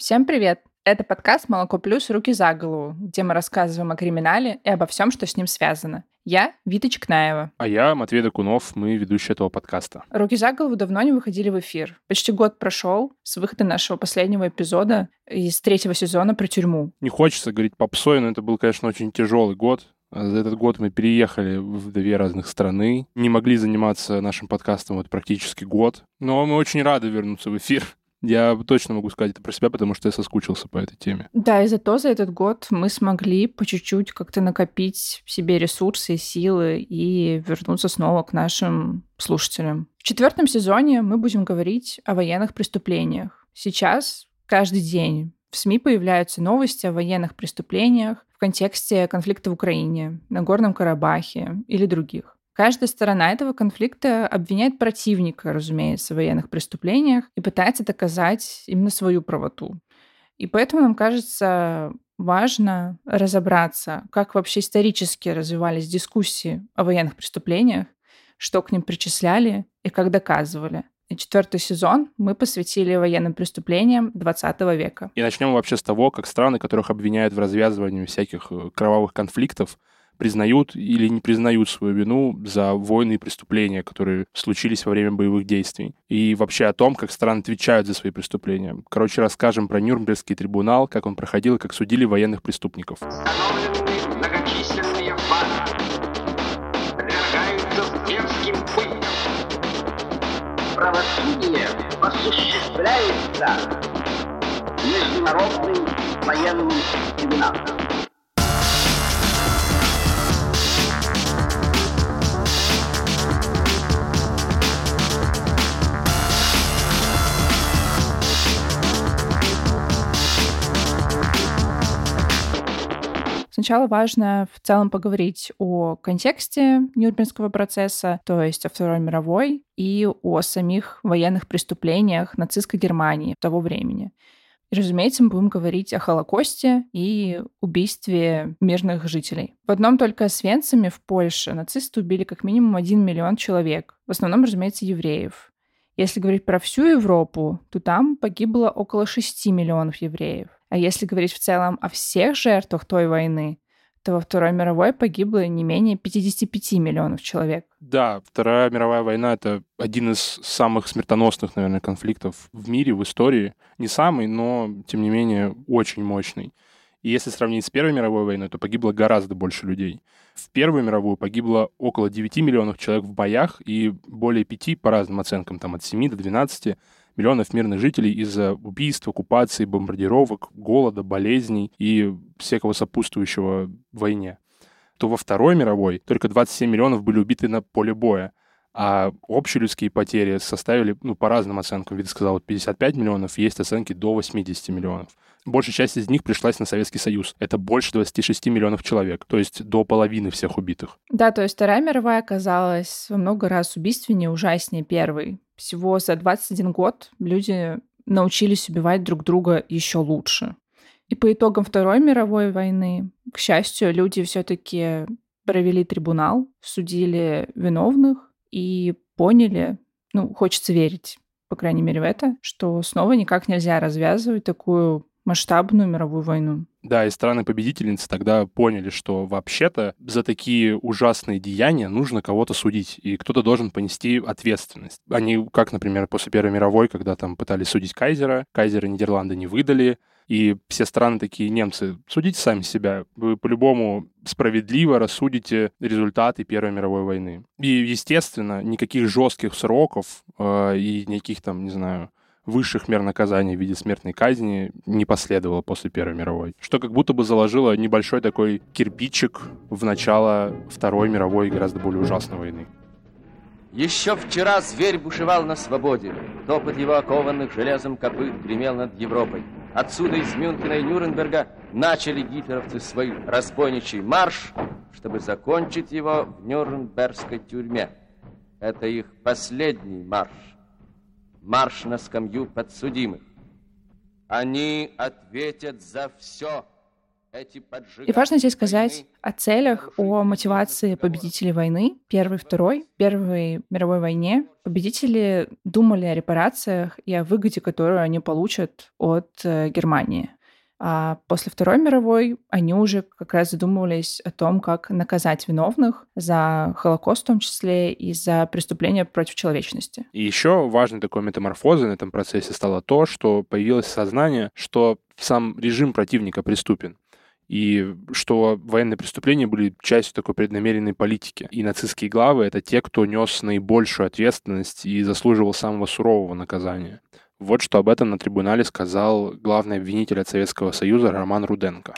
Всем привет! Это подкаст «Молоко плюс. Руки за голову», где мы рассказываем о криминале и обо всем, что с ним связано. Я Вита Чекнаева. А я Матвей Докунов, мы ведущие этого подкаста. «Руки за голову» давно не выходили в эфир. Почти год прошел с выхода нашего последнего эпизода из третьего сезона про тюрьму. Не хочется говорить попсой, но это был, конечно, очень тяжелый год. За этот год мы переехали в две разных страны, не могли заниматься нашим подкастом вот практически год, но мы очень рады вернуться в эфир. Я точно могу сказать это про себя, потому что я соскучился по этой теме. Да, и зато за этот год мы смогли по чуть-чуть как-то накопить в себе ресурсы, силы и вернуться снова к нашим слушателям. В четвертом сезоне мы будем говорить о военных преступлениях. Сейчас каждый день в СМИ появляются новости о военных преступлениях в контексте конфликта в Украине, на Горном Карабахе или других. Каждая сторона этого конфликта обвиняет противника, разумеется, в военных преступлениях и пытается доказать именно свою правоту. И поэтому нам кажется важно разобраться, как вообще исторически развивались дискуссии о военных преступлениях, что к ним причисляли и как доказывали. И четвертый сезон мы посвятили военным преступлениям 20 века. И начнем вообще с того, как страны, которых обвиняют в развязывании всяких э, кровавых конфликтов, признают или не признают свою вину за войны и преступления, которые случились во время боевых действий. И вообще о том, как страны отвечают за свои преступления. Короче, расскажем про Нюрнбергский трибунал, как он проходил и как судили военных преступников. Правосудие осуществляется международным военным трибуналом. Сначала важно в целом поговорить о контексте Нюрнбергского процесса, то есть о Второй мировой, и о самих военных преступлениях нацистской Германии того времени. И, разумеется, мы будем говорить о Холокосте и убийстве мирных жителей. В одном только Свенцами в Польше нацисты убили как минимум один миллион человек. В основном, разумеется, евреев. Если говорить про всю Европу, то там погибло около 6 миллионов евреев. А если говорить в целом о всех жертвах той войны, то во Второй мировой погибло не менее 55 миллионов человек. Да, Вторая мировая война — это один из самых смертоносных, наверное, конфликтов в мире, в истории. Не самый, но, тем не менее, очень мощный. И если сравнить с Первой мировой войной, то погибло гораздо больше людей. В Первую мировую погибло около 9 миллионов человек в боях и более 5, по разным оценкам, там от 7 до 12 миллионов мирных жителей из-за убийств, оккупации, бомбардировок, голода, болезней и всякого сопутствующего войне. То во Второй мировой только 27 миллионов были убиты на поле боя, а общелюдские потери составили, ну, по разным оценкам, Вид сказал, 55 миллионов, есть оценки до 80 миллионов. Большая часть из них пришлась на Советский Союз. Это больше 26 миллионов человек, то есть до половины всех убитых. Да, то есть Вторая мировая оказалась во много раз убийственнее, ужаснее первой всего за 21 год люди научились убивать друг друга еще лучше. И по итогам Второй мировой войны, к счастью, люди все-таки провели трибунал, судили виновных и поняли, ну, хочется верить, по крайней мере, в это, что снова никак нельзя развязывать такую масштабную мировую войну. Да, и страны-победительницы тогда поняли, что вообще-то за такие ужасные деяния нужно кого-то судить, и кто-то должен понести ответственность. Они, как, например, после Первой мировой, когда там пытались судить Кайзера, Кайзера Нидерланды не выдали, и все страны такие, немцы, судите сами себя. Вы по-любому справедливо рассудите результаты Первой мировой войны. И, естественно, никаких жестких сроков э, и никаких там, не знаю, высших мер наказания в виде смертной казни не последовало после Первой мировой. Что как будто бы заложило небольшой такой кирпичик в начало Второй мировой гораздо более ужасной войны. Еще вчера зверь бушевал на свободе. Топот его окованных железом копыт гремел над Европой. Отсюда из Мюнхена и Нюрнберга начали гитлеровцы свой разбойничий марш, чтобы закончить его в Нюрнбергской тюрьме. Это их последний марш марш на скамью подсудимых. Они ответят за все, И важно здесь сказать о целях, о мотивации победителей войны, первой, второй, первой мировой войне. Победители думали о репарациях и о выгоде, которую они получат от э, Германии. А после Второй мировой они уже как раз задумывались о том, как наказать виновных за Холокост в том числе и за преступления против человечности. И еще важной такой метаморфозой на этом процессе стало то, что появилось сознание, что сам режим противника преступен и что военные преступления были частью такой преднамеренной политики. И нацистские главы — это те, кто нес наибольшую ответственность и заслуживал самого сурового наказания. Вот что об этом на трибунале сказал главный обвинитель от Советского Союза Роман Руденко.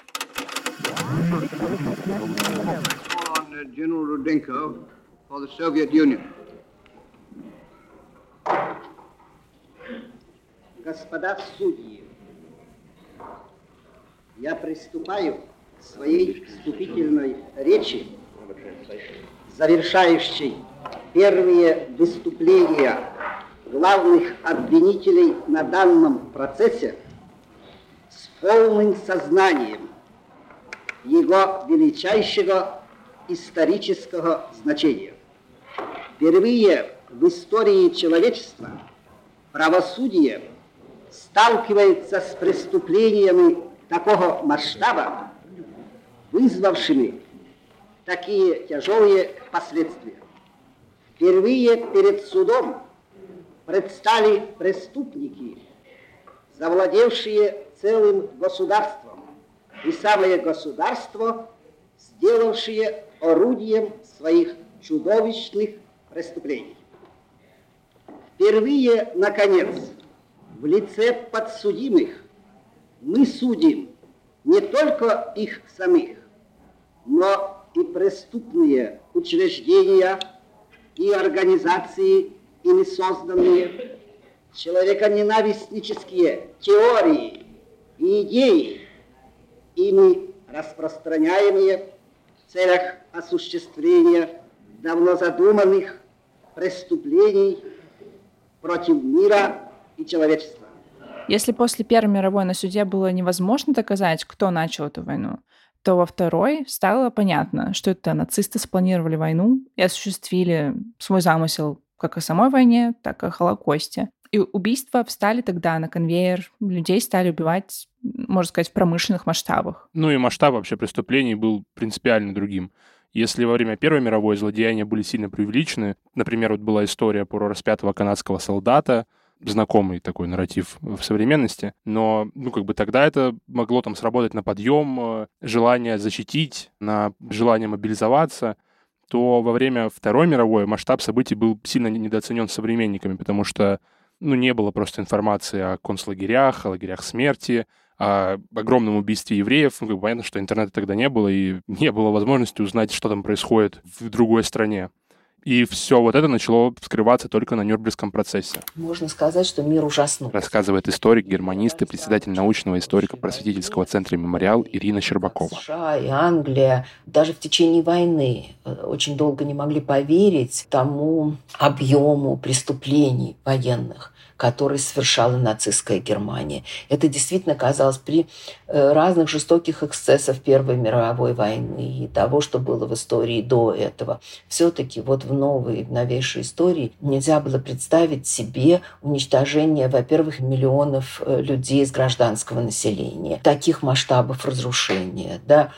Господа судьи, я приступаю к своей вступительной речи, завершающей первые выступления главных обвинителей на данном процессе с полным сознанием его величайшего исторического значения. Впервые в истории человечества правосудие сталкивается с преступлениями такого масштаба, вызвавшими такие тяжелые последствия. Впервые перед судом предстали преступники, завладевшие целым государством, и самое государство, сделавшие орудием своих чудовищных преступлений. Впервые, наконец, в лице подсудимых мы судим не только их самих, но и преступные учреждения и организации ими созданные человеконенавистнические теории и идеи, ими распространяемые в целях осуществления давно задуманных преступлений против мира и человечества. Если после Первой мировой на суде было невозможно доказать, кто начал эту войну, то во второй стало понятно, что это нацисты спланировали войну и осуществили свой замысел как о самой войне, так и о Холокосте. И убийства встали тогда на конвейер, людей стали убивать, можно сказать, в промышленных масштабах. Ну и масштаб вообще преступлений был принципиально другим. Если во время Первой мировой злодеяния были сильно преувеличены, например, вот была история про распятого канадского солдата, знакомый такой нарратив в современности, но, ну, как бы тогда это могло там сработать на подъем, э, желание защитить, на желание мобилизоваться — то во время Второй мировой масштаб событий был сильно недооценен современниками, потому что ну, не было просто информации о концлагерях, о лагерях смерти, о огромном убийстве евреев. Ну, понятно, что интернета тогда не было, и не было возможности узнать, что там происходит в другой стране. И все вот это начало вскрываться только на Нюрнбергском процессе. Можно сказать, что мир ужаснул. Рассказывает историк, германист и председатель научного историка просветительского центра «Мемориал» Ирина Щербакова. США и Англия даже в течение войны э, очень долго не могли поверить тому объему преступлений военных, который совершала нацистская Германия. Это действительно казалось при э, разных жестоких эксцессах Первой мировой войны и того, что было в истории до этого. Все-таки вот в новой, в новейшей истории нельзя было представить себе уничтожение, во-первых, миллионов э, людей из гражданского населения, таких масштабов разрушения, да,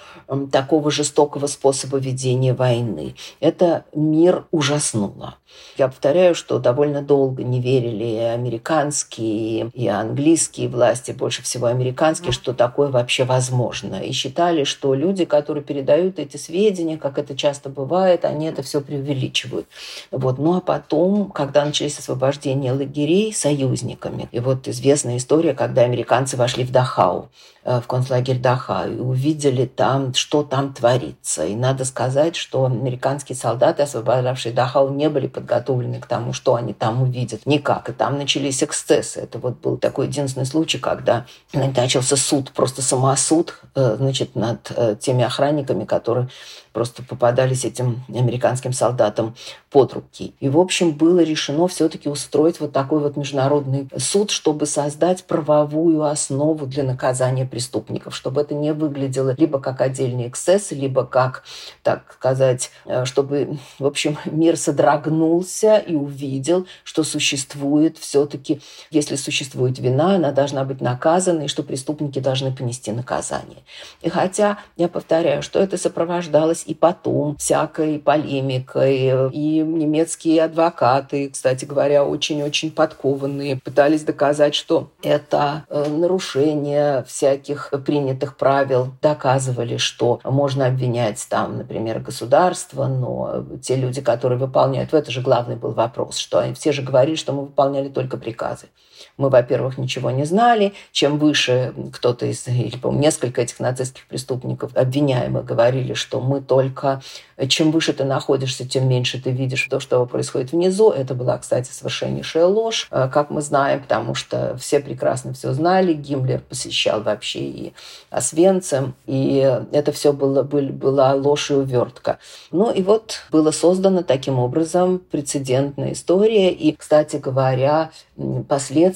такого жестокого способа ведения войны. Это мир ужаснуло. Я повторяю, что довольно долго не верили и американские, и английские власти, больше всего американские, что такое вообще возможно. И считали, что люди, которые передают эти сведения, как это часто бывает, они это все преувеличивают. Вот. Ну а потом, когда начались освобождения лагерей союзниками, и вот известная история, когда американцы вошли в Дахау, Э, в концлагерь Даха и увидели там, что там творится. И надо сказать, что американские солдаты, освобождавшие Дахау, не были подготовлены к тому, что они там увидят. Никак. И там начались начались эксцессы. Это вот был такой единственный случай, когда начался суд, просто самосуд, э, значит, над э, теми охранниками, которые просто попадались этим американским солдатам под руки. И, в общем, было решено все-таки устроить вот такой вот международный суд, чтобы создать правовую основу для наказания преступников, чтобы это не выглядело либо как отдельный эксцесс, либо как, так сказать, э, чтобы, в общем, мир содрогнулся и увидел, что существует все-таки, если существует вина, она должна быть наказана, и что преступники должны понести наказание. И хотя, я повторяю, что это сопровождалось и потом всякой полемикой. И немецкие адвокаты, кстати говоря, очень-очень подкованные, пытались доказать, что это э, нарушение всяких принятых правил. Доказывали, что можно обвинять там, например, государство, но те люди, которые выполняют, это же главный был вопрос, что они все же говорили, что мы выполняли только приказы. Мы, во-первых, ничего не знали. Чем выше кто-то из, или, по несколько этих нацистских преступников обвиняемых говорили, что мы только... Чем выше ты находишься, тем меньше ты видишь то, что происходит внизу. Это была, кстати, совершеннейшая ложь, э, как мы знаем, потому что все прекрасно все знали. Гиммлер посещал вообще и Освенцим, и это все было, был, была ложь и увертка. Ну и вот было создано таким образом прецедентная история. И, кстати говоря,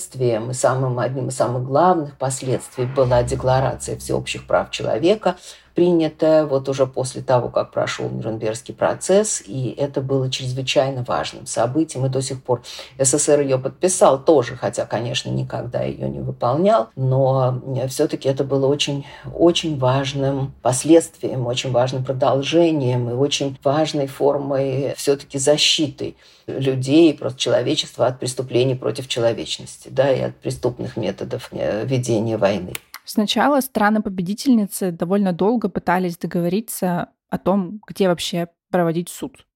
последствием и самым одним из самых главных последствий была Декларация всеобщих прав человека, принятая вот уже после того, как прошел Нюрнбергский процесс, и это было чрезвычайно важным событием, и до сих пор СССР ее подписал тоже, хотя, конечно, никогда ее не выполнял, но все-таки это было очень, очень важным последствием, очень важным продолжением и очень важной формой все-таки защиты людей, просто человечества от преступлений против человечности, да, и от преступных методов э, ведения войны. Сначала страны-победительницы довольно долго пытались договориться о том, где вообще проводить суд.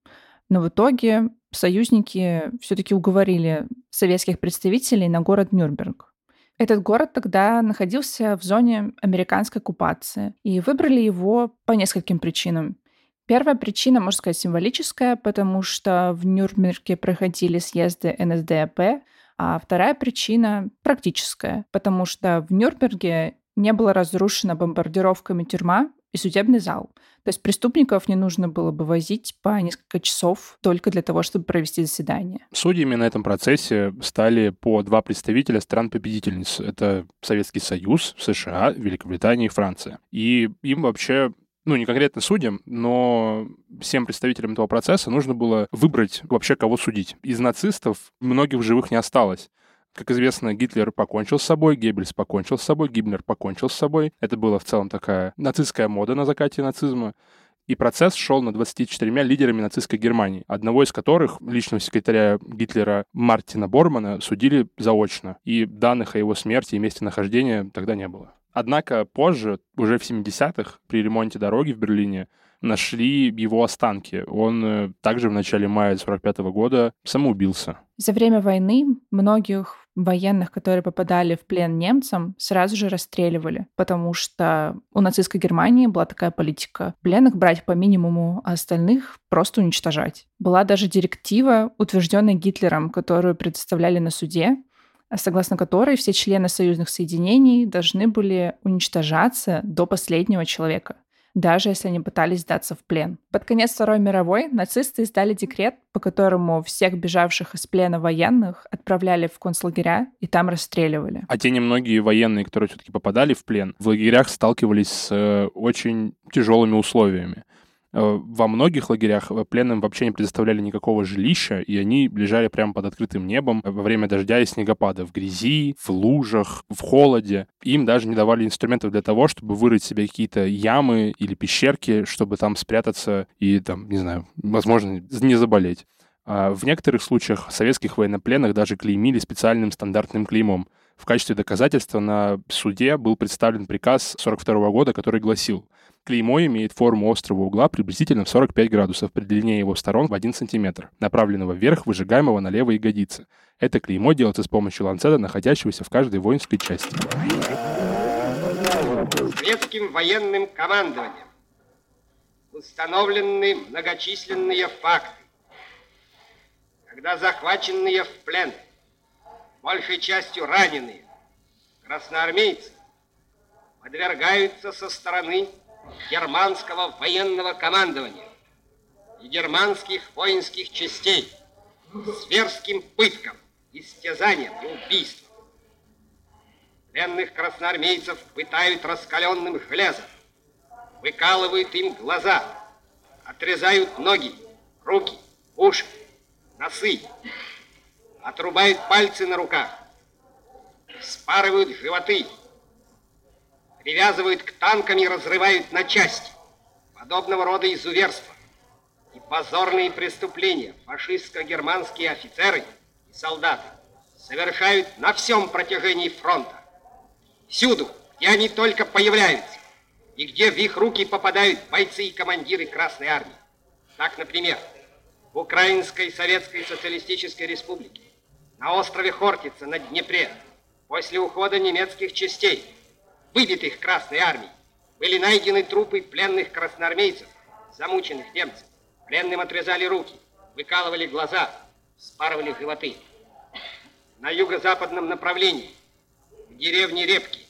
Но в итоге союзники все-таки уговорили советских представителей на город Нюрнберг. Этот город тогда находился в зоне американской оккупации, и выбрали его по нескольким причинам. Первая причина, можно сказать, символическая, потому что в Нюрнберге проходили съезды НСДАП, а вторая причина практическая, потому что в Нюрнберге не была разрушена бомбардировками тюрьма и судебный зал. То есть преступников не нужно было бы возить по несколько часов только для того, чтобы провести заседание. Судьями на этом процессе стали по два представителя стран-победительниц. Это Советский Союз, США, Великобритания и Франция. И им вообще ну, не конкретно судьям, но всем представителям этого процесса нужно было выбрать вообще, кого судить. Из нацистов многих живых не осталось. Как известно, Гитлер покончил с собой, Геббельс покончил с собой, Гиммлер покончил с собой. Это была в целом такая нацистская мода на закате нацизма. И процесс шел над 24 лидерами нацистской Германии, одного из которых, личного секретаря Гитлера Мартина Бормана, судили заочно. И данных о его смерти и месте нахождения тогда не было. Однако позже, уже в 70-х, при ремонте дороги в Берлине, нашли его останки. Он э, также в начале мая 45 года самоубился. За время войны многих военных, которые попадали в плен немцам, сразу же расстреливали, потому что у нацистской Германии была такая политика пленных брать по минимуму, а остальных просто уничтожать. Была даже директива, утвержденная Гитлером, которую предоставляли на суде, согласно которой все члены союзных соединений должны были уничтожаться до последнего человека даже если они пытались сдаться в плен. Под конец Второй мировой нацисты издали декрет, по которому всех бежавших из плена военных отправляли в концлагеря и там расстреливали. А те немногие военные, которые все-таки попадали в плен, в лагерях сталкивались с э, очень тяжелыми условиями. Э, во многих лагерях э, пленным вообще не предоставляли никакого жилища, и они лежали прямо под открытым небом во время дождя и снегопада, в грязи, в лужах, в холоде. Им даже не давали инструментов для того, чтобы вырыть себе какие-то ямы или пещерки, чтобы там спрятаться и, там, не знаю, возможно, не заболеть. А в некоторых случаях советских военнопленных даже клеймили специальным стандартным клеймом. В качестве доказательства на суде был представлен приказ 42 года, который гласил Клеймо имеет форму острого угла приблизительно в 45 градусов при длине его сторон в 1 см, направленного вверх, выжигаемого на левой ягодице. Это клеймо делается с помощью ланцета, находящегося в каждой воинской части. Советским военным командованием установлены многочисленные факты, когда захваченные в плен большей частью раненые, красноармейцы, подвергаются со стороны германского военного командования и германских воинских частей зверским пыткам, истязаниям и убийствам. Пленных красноармейцев пытают раскаленным железом, выкалывают им глаза, отрезают ноги, руки, уши, носы, отрубают пальцы на руках, спарывают животы, привязывают к танкам и разрывают на части. Подобного рода изуверства и позорные преступления фашистско-германские офицеры и солдаты совершают на всем протяжении фронта. Всюду, где они только появляются, и где в их руки попадают бойцы и командиры Красной Армии. Так, например, в Украинской Советской Социалистической Республике, на острове Хортица на Днепре, после ухода немецких частей, выбитых Красной Армией, были найдены трупы пленных красноармейцев, замученных немцев. Пленным отрезали руки, выкалывали глаза, спарывали животы. На юго-западном направлении, в деревне Репки,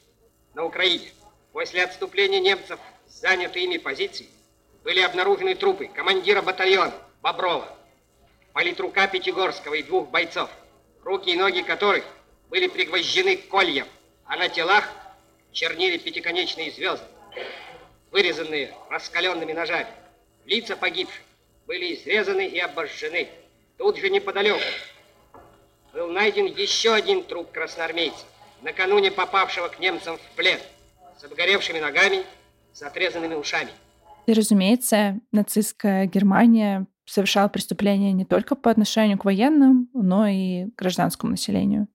на Украине, после отступления немцев с ими позиции, были обнаружены трупы командира батальона Боброва, политрука Пятигорского и двух бойцов, руки и ноги которых были пригвождены кольям, а на телах чернили пятиконечные звезды, вырезанные раскаленными ножами. Лица погибших были изрезаны и обожжены. Тут же неподалеку был найден еще один труп красноармейца, накануне попавшего к немцам в плен, с обгоревшими ногами, с отрезанными ушами. И, разумеется, нацистская Германия совершала преступления не только по отношению к военным, но и к гражданскому населению.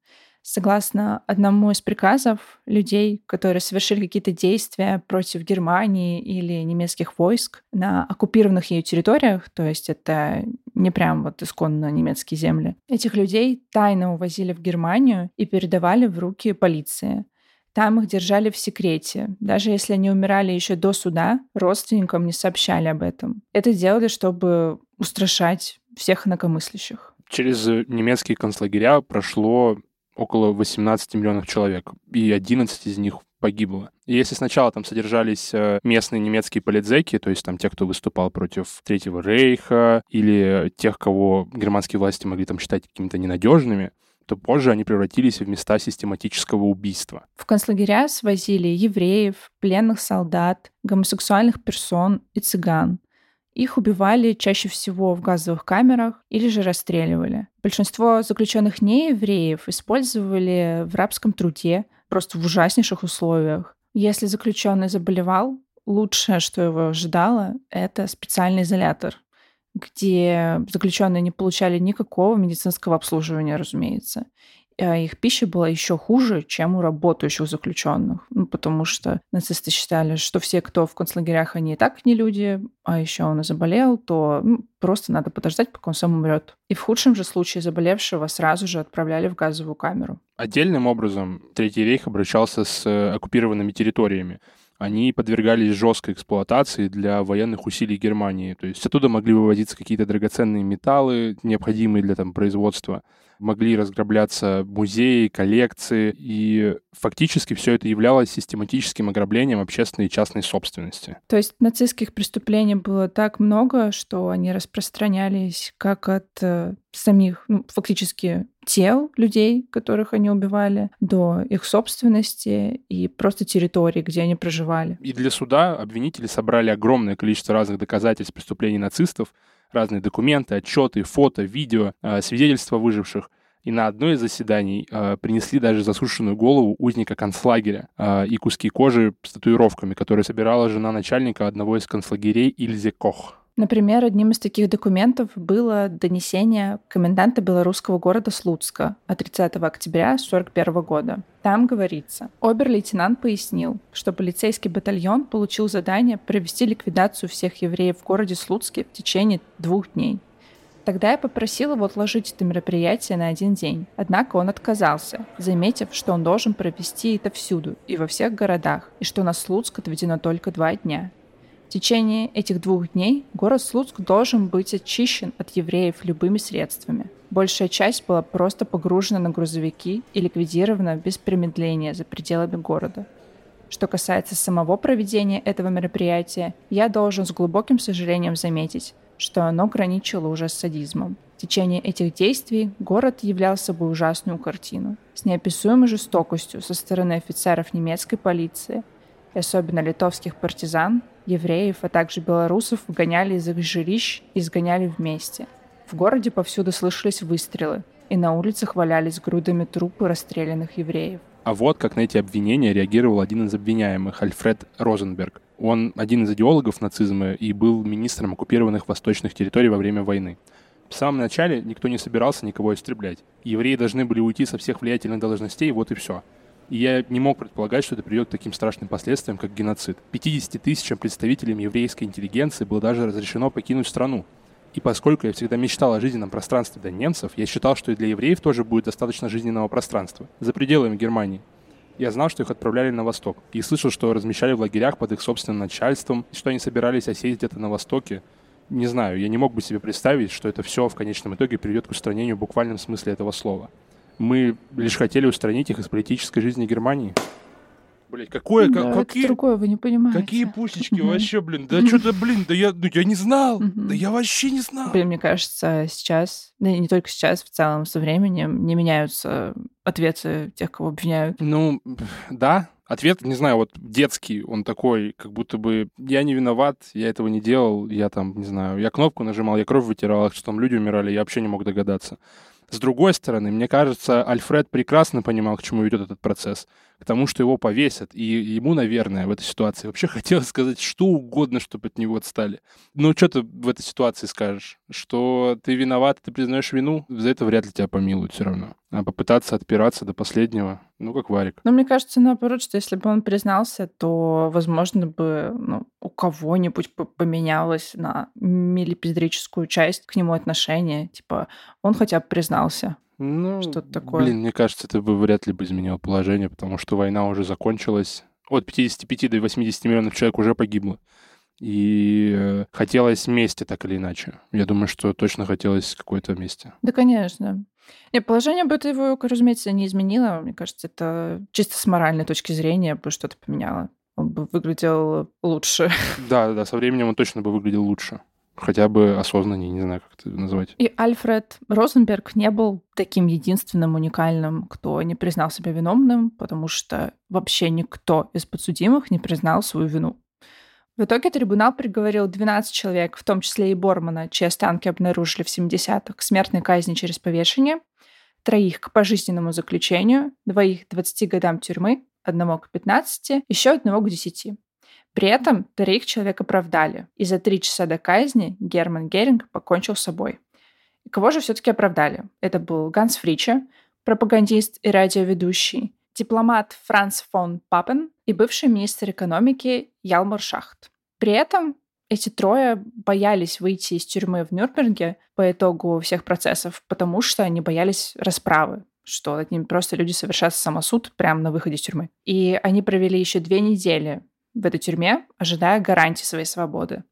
Согласно одному из приказов, людей, которые совершили какие-то действия против Германии или немецких войск на оккупированных ее территориях, то есть это не прям вот исконно немецкие земли, этих людей тайно увозили в Германию и передавали в руки полиции. Там их держали в секрете. Даже если они умирали еще до суда, родственникам не сообщали об этом. Это делали, чтобы устрашать всех инакомыслящих. Через немецкие концлагеря прошло около 18 миллионов человек, и 11 из них погибло. И если сначала там содержались э, местные немецкие политзеки, то есть там те, кто выступал против Третьего Рейха, или тех, кого германские власти могли там считать какими-то ненадежными, то позже они превратились в места систематического убийства. В концлагеря свозили евреев, пленных солдат, гомосексуальных персон и цыган. Их убивали чаще всего в газовых камерах или же расстреливали. Большинство заключенных неевреев использовали в рабском труде, просто в ужаснейших условиях. Если заключенный заболевал, лучшее, что его ожидало, это специальный изолятор, где заключенные не получали никакого медицинского обслуживания, разумеется. А их пища была еще хуже, чем у работающих заключенных. Ну, потому что нацисты считали, что все, кто в концлагерях, они и так не люди, а еще он и заболел, то ну, просто надо подождать, пока он сам умрет. И в худшем же случае заболевшего сразу же отправляли в газовую камеру. Отдельным образом Третий рейх обращался с э, оккупированными территориями они подвергались жесткой эксплуатации для военных усилий Германии. То есть оттуда могли выводиться какие-то драгоценные металлы, необходимые для там, производства. Могли разграбляться музеи, коллекции. И фактически все это являлось систематическим ограблением общественной и частной собственности. То есть нацистских преступлений было так много, что они распространялись как от э, самих, ну, фактически тел людей, которых они убивали, до их собственности и просто территории, где они проживали. И для суда обвинители собрали огромное количество разных доказательств преступлений нацистов, разные документы, отчеты, фото, видео, э, свидетельства выживших. И на одно из заседаний э, принесли даже засушенную голову узника концлагеря э, и куски кожи с татуировками, которые собирала жена начальника одного из концлагерей Ильзе Кох. Например, одним из таких документов было донесение коменданта белорусского города Слуцка от 30 октября 1941 года. Там говорится, обер-лейтенант пояснил, что полицейский батальон получил задание провести ликвидацию всех евреев в городе Слуцке в течение двух дней. Тогда я попросил его отложить это мероприятие на один день. Однако он отказался, заметив, что он должен провести это всюду и во всех городах, и что на Слуцк отведено только два дня. В течение этих двух дней город Слуцк должен быть очищен от евреев любыми средствами. Большая часть была просто погружена на грузовики и ликвидирована без промедления за пределами города. Что касается самого проведения этого мероприятия, я должен с глубоким сожалением заметить, что оно граничило уже с садизмом. В течение этих действий город являл собой ужасную картину с неописуемой жестокостью со стороны офицеров немецкой полиции и особенно литовских партизан, евреев, а также белорусов выгоняли из их жилищ и изгоняли вместе. В городе повсюду слышались выстрелы, и на улицах валялись грудами трупы расстрелянных евреев. А вот как на эти обвинения реагировал один из обвиняемых, Альфред Розенберг. Он один из идеологов нацизма и был министром оккупированных восточных территорий во время войны. В самом начале никто не собирался никого истреблять. Евреи должны были уйти со всех влиятельных должностей, вот и все. И я не мог предполагать, что это приведет к таким страшным последствиям, как геноцид. 50 тысячам представителям еврейской интеллигенции было даже разрешено покинуть страну. И поскольку я всегда мечтал о жизненном пространстве для немцев, я считал, что и для евреев тоже будет достаточно жизненного пространства, за пределами Германии. Я знал, что их отправляли на восток, и слышал, что размещали в лагерях под их собственным начальством, и что они собирались осесть где-то на востоке. Не знаю, я не мог бы себе представить, что это все в конечном итоге приведет к устранению в буквальном смысле этого слова. Мы лишь хотели устранить их из политической жизни Германии. Блять, какое, да, как, какие, это другое, вы не понимаете. какие пусечки вообще, блин, да что-то, блин, да я, ну, я не знал, да я вообще не знал. Блин, мне кажется, сейчас, да не только сейчас, в целом со временем не меняются ответы тех, кого обвиняют. Ну, да, ответ, не знаю, вот детский, он такой, как будто бы я не виноват, я этого не делал, я там, не знаю, я кнопку нажимал, я кровь вытирал, что там люди умирали, я вообще не мог догадаться. С другой стороны, мне кажется, Альфред прекрасно понимал, к чему ведет этот процесс. К тому, что его повесят. И ему, наверное, в этой ситуации вообще хотелось сказать что угодно, чтобы от него отстали. Ну, что ты в этой ситуации скажешь? Что ты виноват, ты признаешь вину? За это вряд ли тебя помилуют все равно. А попытаться отпираться до последнего, ну, как варик. Ну, мне кажется, наоборот, что если бы он признался, то, возможно, бы ну, у кого-нибудь поменялось на милипиздрическую часть к нему отношение. Типа, он хотя бы признался. Ну, Что-то такое. Блин, мне кажется, это бы вряд ли бы изменило положение, потому что война уже закончилась. От 55 до 80 миллионов человек уже погибло. И э, хотелось мести так или иначе. Я думаю, что точно хотелось какой-то мести. Да, конечно. Не, положение бы это его, разумеется, не изменило. Мне кажется, это чисто с моральной точки зрения бы что-то поменяло. Он бы выглядел лучше. Да, да, со временем он точно бы выглядел лучше. Хотя бы осознаннее, не знаю, как это назвать. И Альфред Розенберг не был таким единственным уникальным, кто не признал себя виновным, потому что вообще никто из подсудимых не признал свою вину. В итоге трибунал приговорил 12 человек, в том числе и Бормана, чьи останки обнаружили в 70-х, к смертной казни через повешение, троих к пожизненному заключению, двоих к 20 годам тюрьмы, одного к 15, еще одного к 10. При этом троих человек оправдали, и за три часа до казни Герман Геринг покончил с собой. И кого же все-таки оправдали? Это был Ганс Фриче, пропагандист и радиоведущий, дипломат Франц фон Папен и бывший министр экономики Ялмар Шахт. При этом эти трое боялись выйти из тюрьмы в Нюрнберге по итогу всех процессов, потому что они боялись расправы, что над ними просто люди совершат самосуд прямо на выходе из тюрьмы. И они провели еще две недели в этой тюрьме, ожидая гарантии своей свободы.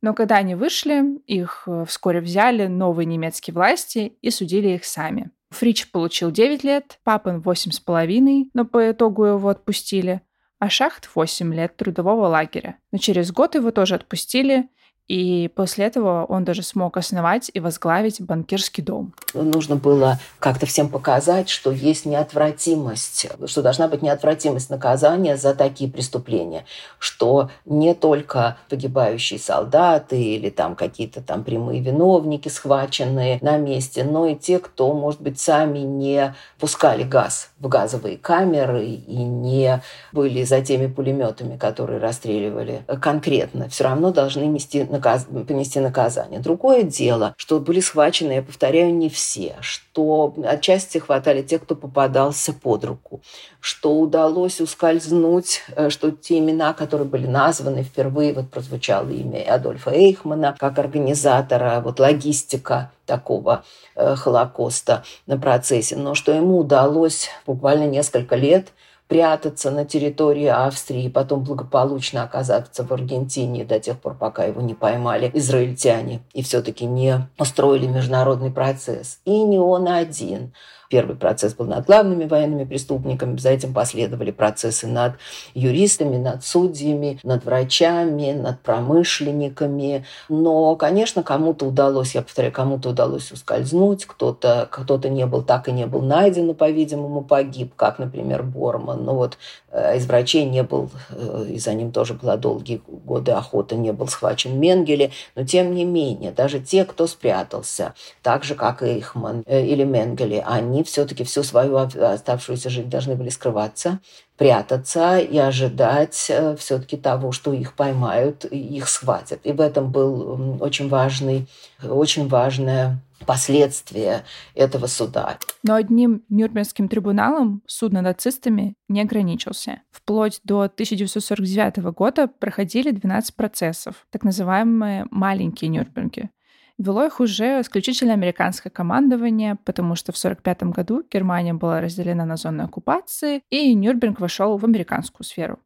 Но когда они вышли, их э, вскоре взяли новые немецкие власти и судили их сами. Фрич получил 9 лет, Папин 8,5, но по итогу его отпустили, а Шахт 8 лет трудового лагеря. Но через год его тоже отпустили, и после этого он даже смог основать и возглавить банкирский дом. Нужно было как-то всем показать, что есть неотвратимость, что должна быть неотвратимость наказания за такие преступления, что не только погибающие солдаты или там какие-то там прямые виновники, схваченные на месте, но и те, кто, может быть, сами не пускали газ в газовые камеры и не были за теми пулеметами, которые расстреливали конкретно, все равно должны нести наказ... понести наказание. Другое дело, что были схвачены, я повторяю, не все, что отчасти хватали тех, кто попадался под руку, что удалось ускользнуть, э, что те имена, которые были названы впервые, вот прозвучало имя Адольфа Эйхмана как организатора, вот логистика такого э, Холокоста на процессе, но что ему удалось буквально несколько лет прятаться на территории Австрии, потом благополучно оказаться в Аргентине до тех пор, пока его не поймали израильтяне и все-таки не устроили международный процесс. И не он один. Первый процесс был над главными военными преступниками, за этим последовали процессы над юристами, над судьями, над врачами, над промышленниками. Но, конечно, кому-то удалось, я повторяю, кому-то удалось ускользнуть, кто-то кто не был, так и не был найден, и, по-видимому, погиб, как, например, Борман. Но вот э, из врачей не был, э, и за ним тоже была долгие годы охота, не был схвачен Менгеле. Но, тем не менее, даже те, кто спрятался, так же, как и Ихман э, или Менгеле, они все-таки всю свою оставшуюся жизнь должны были скрываться, прятаться и ожидать э, все-таки того, что их поймают их схватят. И в этом был очень важный, очень важное последствия этого суда. Но одним Нюрнбергским трибуналом суд над нацистами не ограничился. Вплоть до 1949 года проходили 12 процессов, так называемые «маленькие Нюрнберги», Вело их уже исключительно американское командование, потому что в 1945 году Германия была разделена на зоны оккупации, и Нюрнберг вошел в американскую сферу.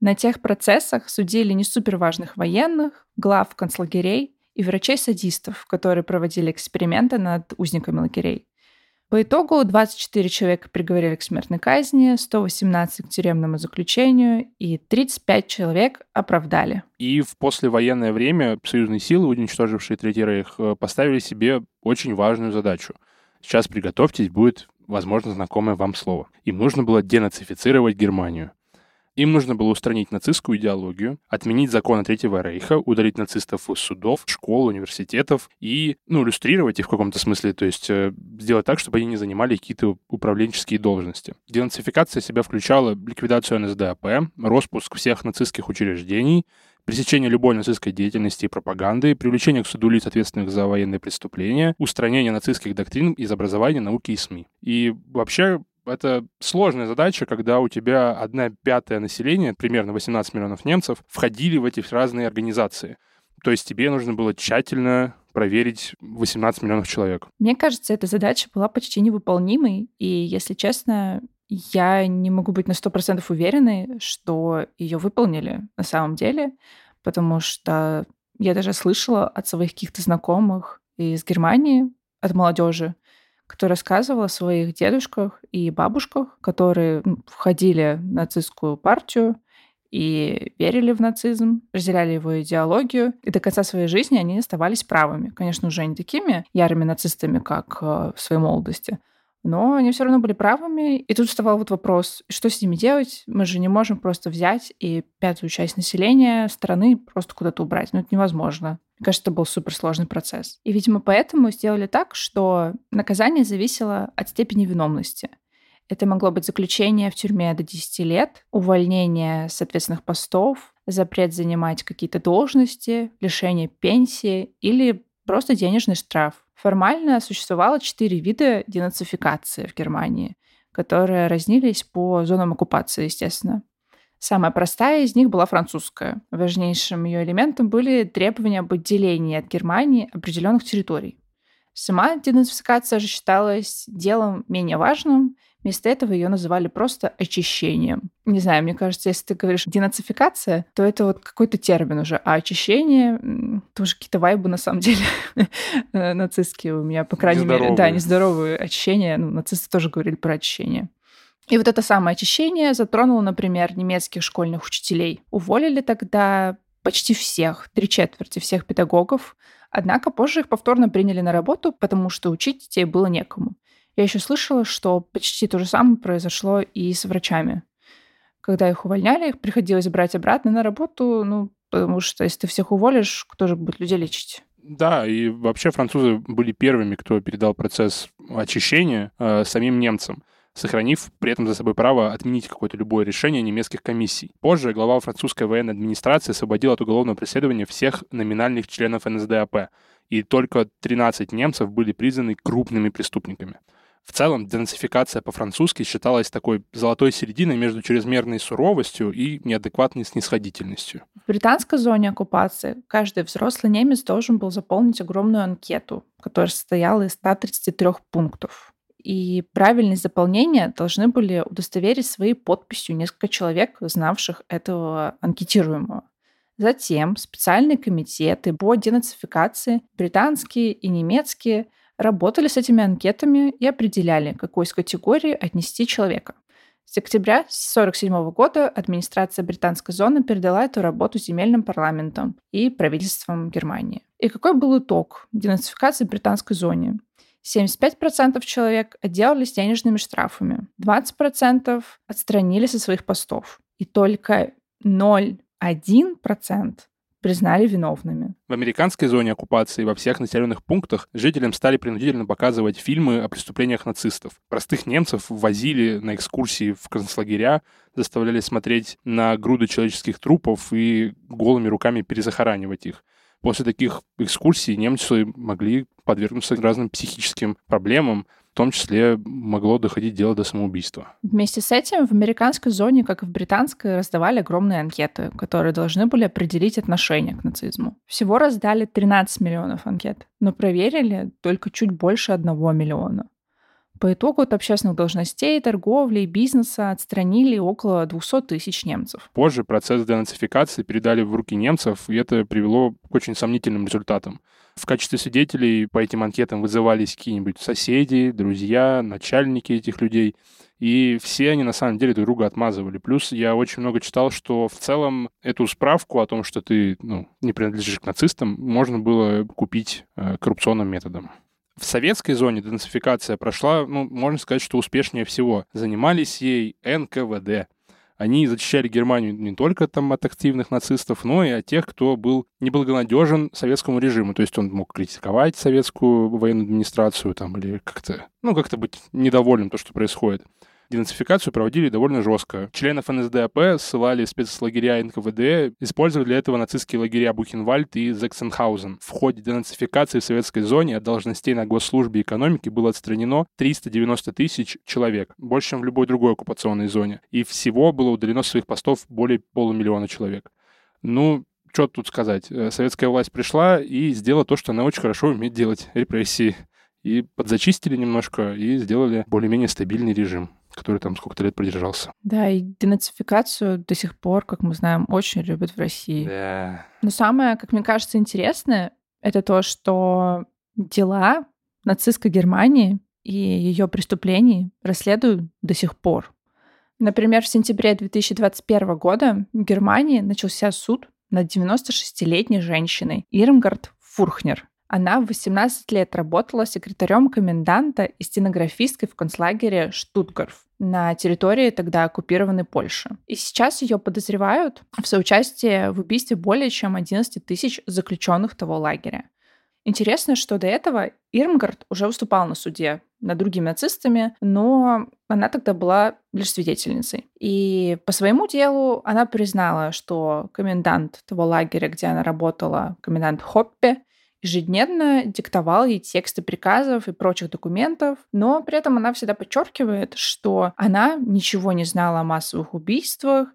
На тех процессах судили не суперважных военных, глав концлагерей и врачей-садистов, которые проводили эксперименты над узниками лагерей. По итогу 24 человека приговорили к смертной казни, 118 к тюремному заключению и 35 человек оправдали. И в послевоенное время союзные силы, уничтожившие Третий Рейх, э, поставили себе очень важную задачу. Сейчас приготовьтесь, будет, возможно, знакомое вам слово. Им нужно было денацифицировать Германию. Им нужно было устранить нацистскую идеологию, отменить законы Третьего Рейха, удалить нацистов из судов, школ, университетов и, ну, иллюстрировать их в каком-то смысле, то есть э, сделать так, чтобы они не занимали какие-то управленческие должности. Денацификация себя включала ликвидацию НСДАП, распуск всех нацистских учреждений, пресечение любой нацистской деятельности и пропаганды, привлечение к суду лиц, ответственных за военные преступления, устранение нацистских доктрин из образования, науки и СМИ. И вообще это сложная задача, когда у тебя одна пятая населения, примерно 18 миллионов немцев, входили в эти разные организации. То есть тебе нужно было тщательно проверить 18 миллионов человек. Мне кажется, эта задача была почти невыполнимой, и, если честно, я не могу быть на 100% уверенной, что ее выполнили на самом деле, потому что я даже слышала от своих каких-то знакомых из Германии, от молодежи, кто рассказывал о своих дедушках и бабушках, которые входили в нацистскую партию и верили в нацизм, разделяли его идеологию, и до конца своей жизни они оставались правыми. Конечно, уже не такими ярыми нацистами, как э, в своей молодости, но они все равно были правыми. И тут вставал вот вопрос, что с ними делать? Мы же не можем просто взять и пятую часть населения страны просто куда-то убрать. Ну, это невозможно. Мне кажется, это был суперсложный процесс. И, видимо, поэтому сделали так, что наказание зависело от степени виновности. Это могло быть заключение в тюрьме до 10 лет, увольнение с ответственных постов, запрет занимать какие-то должности, лишение пенсии или просто денежный штраф. Формально существовало четыре вида денацификации в Германии, которые разнились по зонам оккупации, естественно. Самая простая из них была французская. Важнейшим ее элементом были требования об отделении от Германии определенных территорий. Сама денацификация же считалась делом менее важным, Вместо этого ее называли просто очищением. Не знаю, мне кажется, если ты говоришь денацификация, то это вот какой-то термин уже. А очищение тоже какие-то вайбы на самом деле нацистские у меня, по крайней мере. Да, нездоровые очищения. Ну, нацисты тоже говорили про очищение. И вот это самое очищение затронуло, например, немецких школьных учителей. Уволили тогда почти всех, три четверти всех педагогов, однако позже их повторно приняли на работу, потому что учить детей было некому. Я еще слышала, что почти то же самое произошло и с врачами. Когда их увольняли, их приходилось брать обратно на работу, ну, потому что если ты всех уволишь, кто же будет людей лечить? Да, и вообще французы были первыми, кто передал процесс очищения э, самим немцам сохранив при этом за собой право отменить какое-то любое решение немецких комиссий. Позже глава французской военной администрации освободил от уголовного преследования всех номинальных членов НСДАП, и только 13 немцев были признаны крупными преступниками. В целом, денацификация по-французски считалась такой золотой серединой между чрезмерной суровостью и неадекватной снисходительностью. В британской зоне оккупации каждый взрослый немец должен был заполнить огромную анкету, которая состояла из 133 пунктов. И правильность заполнения должны были удостоверить своей подписью несколько человек, знавших этого анкетируемого. Затем специальные комитеты по денацификации, британские и немецкие, работали с этими анкетами и определяли, какой из категории отнести человека. С октября 1947 года администрация британской зоны передала эту работу земельным парламентам и правительством Германии. И какой был итог денацификации в британской зоне? 75% человек отделались денежными штрафами, 20% отстранили со своих постов, и только 0,1% признали виновными. В американской зоне оккупации во всех населенных пунктах жителям стали принудительно показывать фильмы о преступлениях нацистов. Простых немцев возили на экскурсии в концлагеря, заставляли смотреть на груды человеческих трупов и голыми руками перезахоранивать их. После таких экскурсий немцы могли подвергнуться разным психическим проблемам, в том числе могло доходить дело до самоубийства. Вместе с этим в американской зоне, как и в британской, раздавали огромные анкеты, которые должны были определить отношение к нацизму. Всего раздали 13 миллионов анкет, но проверили только чуть больше одного миллиона. По итогу от общественных должностей, торговли и бизнеса отстранили около 200 тысяч немцев. Позже процесс денацификации передали в руки немцев, и это привело к очень сомнительным результатам. В качестве свидетелей по этим анкетам вызывались какие-нибудь соседи, друзья, начальники этих людей. И все они на самом деле друг друга отмазывали. Плюс я очень много читал, что в целом эту справку о том, что ты ну, не принадлежишь к нацистам, можно было купить э, коррупционным методом. В советской зоне денацификация прошла, ну, можно сказать, что успешнее всего. Занимались ей НКВД. Они зачищали Германию не только там от активных нацистов, но и от тех, кто был неблагонадежен советскому режиму. То есть он мог критиковать советскую военную администрацию там, или как-то, ну, как-то быть недовольным то, что происходит денацификацию проводили довольно жестко. Членов НСДАП ссылали в спецлагеря НКВД, использовали для этого нацистские лагеря Бухенвальд и Зексенхаузен. В ходе денацификации в советской зоне от должностей на госслужбе и экономике было отстранено 390 тысяч человек, больше, чем в любой другой оккупационной зоне. И всего было удалено с своих постов более полумиллиона человек. Ну, что тут сказать? Э, советская власть пришла и сделала то, что она очень хорошо умеет делать — репрессии. И подзачистили немножко и сделали более-менее стабильный режим который там сколько-то лет продержался. Да, и денацификацию до сих пор, как мы знаем, очень любят в России. Да. Но самое, как мне кажется, интересное, это то, что дела нацистской Германии и ее преступлений расследуют до сих пор. Например, в сентябре 2021 года в Германии начался суд над 96-летней женщиной Ирмгард Фурхнер, она в 18 лет работала секретарем коменданта и стенографисткой в концлагере Штутгарф на территории тогда оккупированной Польши. И сейчас ее подозревают в соучастии в убийстве более чем 11 тысяч заключенных того лагеря. Интересно, что до этого Ирмгард уже выступал на суде над другими нацистами, но она тогда была лишь свидетельницей. И по своему делу она признала, что комендант того лагеря, где она работала, комендант Хоппе, ежедневно диктовал ей тексты приказов и прочих документов, но при этом она всегда подчеркивает, что она ничего не знала о массовых убийствах,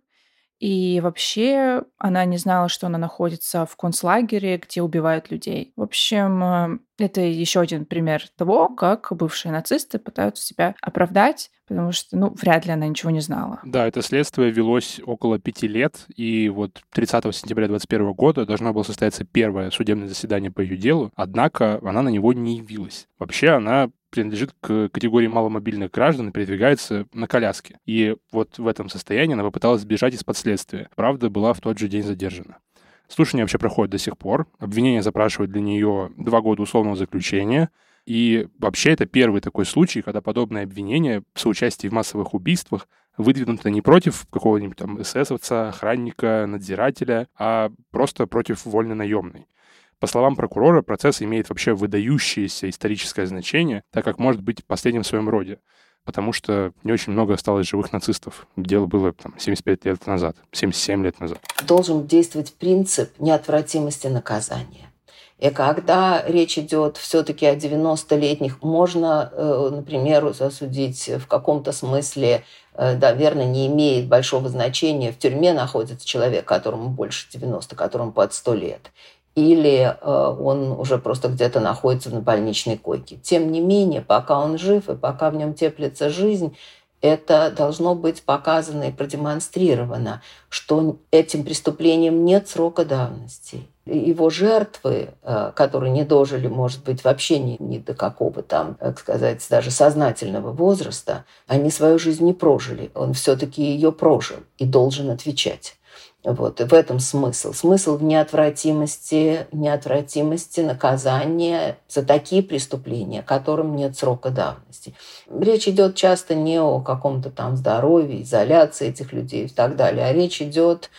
и вообще она не знала, что она находится в концлагере, где убивают людей. В общем, э, это еще один пример того, как бывшие нацисты пытаются себя оправдать, потому что, ну, вряд ли она ничего не знала. Да, это следствие велось около пяти лет, и вот 30 сентября 2021 года должно было состояться первое судебное заседание по ее делу, однако она на него не явилась. Вообще она принадлежит к категории маломобильных граждан и передвигается на коляске. И вот в этом состоянии она попыталась сбежать из-под следствия. Правда, была в тот же день задержана. Слушание вообще проходит до сих пор. Обвинение запрашивает для нее два года условного заключения. И вообще это первый такой случай, когда подобное обвинение в соучастии в массовых убийствах выдвинуто не против какого-нибудь там эсэсовца, охранника, надзирателя, а просто против вольно наемной. По словам прокурора, процесс имеет вообще выдающееся историческое значение, так как может быть последним в своем роде, потому что не очень много осталось живых нацистов. Дело было там, 75 лет назад, 77 лет назад. Должен действовать принцип неотвратимости наказания. И когда речь идет все-таки о 90-летних, можно, э, например, засудить в каком-то смысле, э, да, верно, не имеет большого значения. В тюрьме находится человек, которому больше 90, которому под 100 лет или он уже просто где-то находится на больничной койке. Тем не менее, пока он жив и пока в нем теплится жизнь, это должно быть показано и продемонстрировано, что этим преступлением нет срока давности. Его жертвы, э, которые не дожили, может быть, вообще ни, ни до какого там, так сказать, даже сознательного возраста, они свою жизнь не прожили. Он все-таки ее прожил и должен отвечать. Вот, и в этом смысл. Смысл в неотвратимости, неотвратимости наказания за такие преступления, которым нет срока давности. Речь идет часто не о каком-то там здоровье, изоляции этих людей и так далее, а речь идет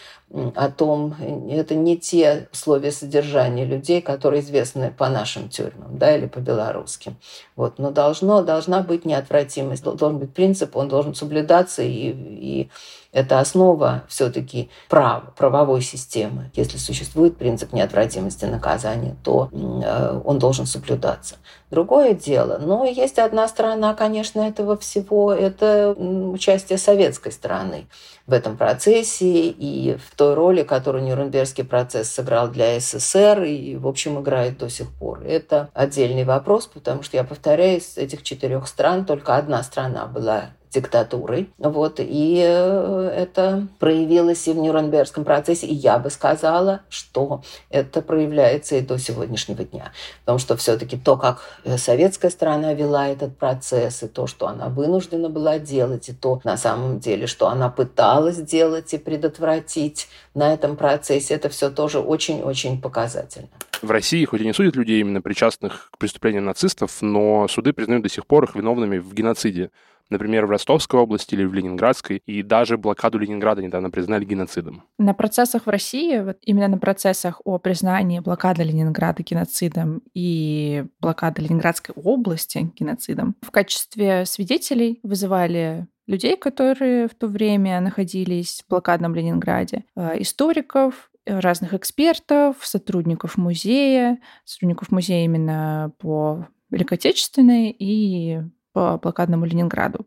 о том, это не те условия содержания людей, которые известны по нашим тюрьмам, да, или по белорусским. Вот. Но должно, должна быть неотвратимость, должен быть принцип, он должен соблюдаться, и, и это основа все-таки права, правовой системы. Если существует принцип неотвратимости наказания, то э, он должен соблюдаться. Другое дело, но есть одна сторона, конечно, этого всего, это участие советской стороны в этом процессе и в той роли, которую Нюрнбергский процесс сыграл для СССР и, в общем, играет до сих пор. Это отдельный вопрос, потому что, я повторяюсь, из этих четырех стран только одна страна была диктатурой. Вот, и э, это проявилось и в Нюрнбергском процессе, и я бы сказала, что это проявляется и до сегодняшнего дня. Потому что все-таки то, как советская сторона вела этот процесс, и то, что она вынуждена была делать, и то, на самом деле, что она пыталась делать и предотвратить на этом процессе, это все тоже очень-очень показательно. В России хоть и не судят людей именно причастных к преступлениям нацистов, но суды признают до сих пор их виновными в геноциде например, в Ростовской области или в Ленинградской, и даже блокаду Ленинграда недавно признали геноцидом. На процессах в России, вот именно на процессах о признании блокады Ленинграда геноцидом и блокады Ленинградской области геноцидом, в качестве свидетелей вызывали людей, которые в то время находились в блокадном Ленинграде, э, историков, разных экспертов, сотрудников музея, сотрудников музея именно по Великой Отечественной и по блокадному Ленинграду.